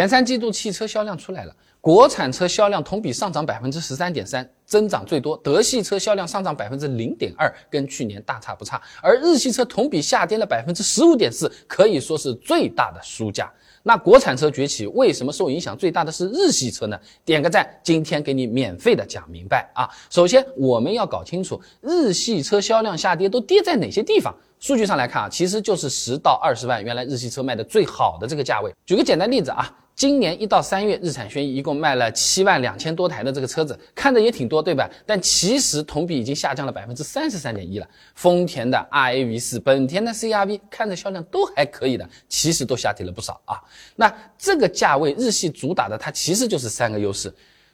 前三季度汽车销量出来了，国产车销量同比上涨百分之十三点三，增长最多。德系车销量上涨百分之零点二，跟去年大差不差。而日系车同比下跌了百分之十五点四，可以说是最大的输家。那国产车崛起，为什么受影响最大的是日系车呢？点个赞，今天给你免费的讲明白啊！首先我们要搞清楚日系车销量下跌都跌在哪些地方。数据上来看啊，其实就是十到二十万，原来日系车卖的最好的这个价位。举个简单例子啊。今年一到三月，日产轩逸一共卖了七万两千多台的这个车子，看着也挺多，对吧？但其实同比已经下降了百分之三十三点一了。丰田的 RAV 四、本田的 CRV 看着销量都还可以的，其实都下跌了不少啊。那这个价位，日系主打的它其实就是三个优势：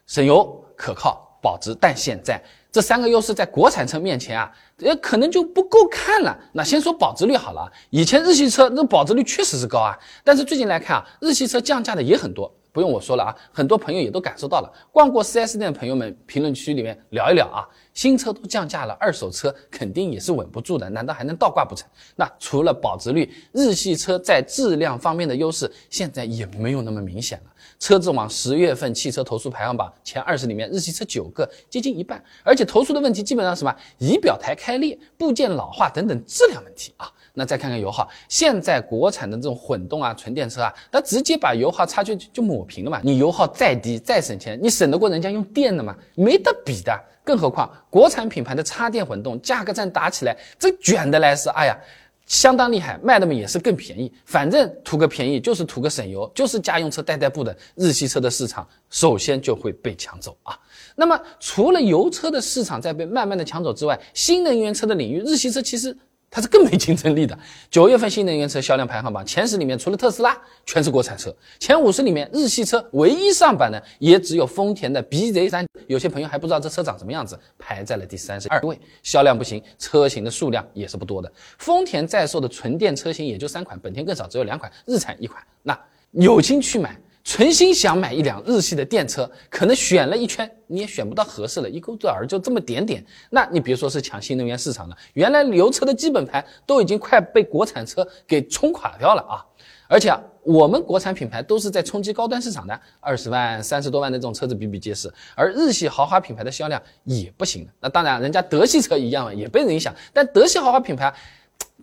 省油、可靠、保值。但现在这三个优势在国产车面前啊，也，可能就不够看了。那先说保值率好了，以前日系车那保值率确实是高啊，但是最近来看啊，日系车降价的也很多，不用我说了啊，很多朋友也都感受到了。逛过 4S 店的朋友们，评论区里面聊一聊啊，新车都降价了，二手车肯定也是稳不住的，难道还能倒挂不成？那除了保值率，日系车在质量方面的优势现在也没有那么明显了。车子网十月份汽车投诉排行榜前二十里面，日系车九个，接近一半，而且投诉的问题基本上什么仪表台开裂、部件老化等等质量问题啊。那再看看油耗，现在国产的这种混动啊、纯电车啊，它直接把油耗差距就抹平了嘛。你油耗再低再省钱，你省得过人家用电的吗？没得比的。更何况国产品牌的插电混动价格战打起来，这卷的来是，哎呀。相当厉害，卖的嘛也是更便宜，反正图个便宜就是图个省油，就是家用车代代步的日系车的市场首先就会被抢走啊。那么除了油车的市场在被慢慢的抢走之外，新能源车的领域，日系车其实。它是更没竞争力的。九月份新能源车销量排行榜前十里面，除了特斯拉，全是国产车。前五十里面，日系车唯一上榜的也只有丰田的 BZ3。有些朋友还不知道这车长什么样子，排在了第三十二位。销量不行，车型的数量也是不多的。丰田在售的纯电车型也就三款，本田更少，只有两款，日产一款。那有心去买。存心想买一辆日系的电车，可能选了一圈你也选不到合适的，一股子儿就这么点点。那你别说是抢新能源市场了，原来油车的基本盘都已经快被国产车给冲垮掉了啊！而且啊我们国产品牌都是在冲击高端市场的，二十万、三十多万的这种车子比比皆是，而日系豪华品牌的销量也不行。那当然，人家德系车一样也被人影响，但德系豪华品牌。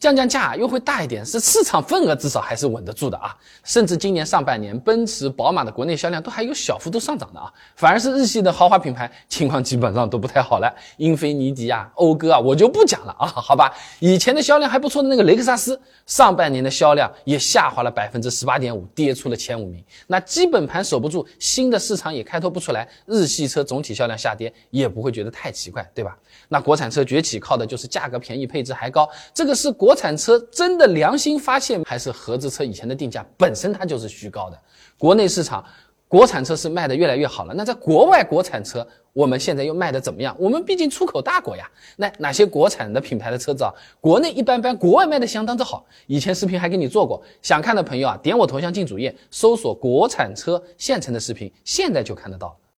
降降价又会大一点，是市场份额至少还是稳得住的啊！甚至今年上半年，奔驰、宝马的国内销量都还有小幅度上涨的啊！反而是日系的豪华品牌情况基本上都不太好了，英菲尼迪啊、讴歌啊，我就不讲了啊，好吧？以前的销量还不错的那个雷克萨斯，上半年的销量也下滑了百分之十八点五，跌出了前五名。那基本盘守不住，新的市场也开拓不出来，日系车总体销量下跌也不会觉得太奇怪，对吧？那国产车崛起靠的就是价格便宜、配置还高，这个是国。国产车真的良心发现，还是合资车以前的定价本身它就是虚高的？国内市场，国产车是卖的越来越好了。那在国外，国产车我们现在又卖的怎么样？我们毕竟出口大国呀。那哪些国产的品牌的车子啊？国内一般般，国外卖的相当之好。以前视频还给你做过，想看的朋友啊，点我头像进主页，搜索“国产车现成”的视频，现在就看得到。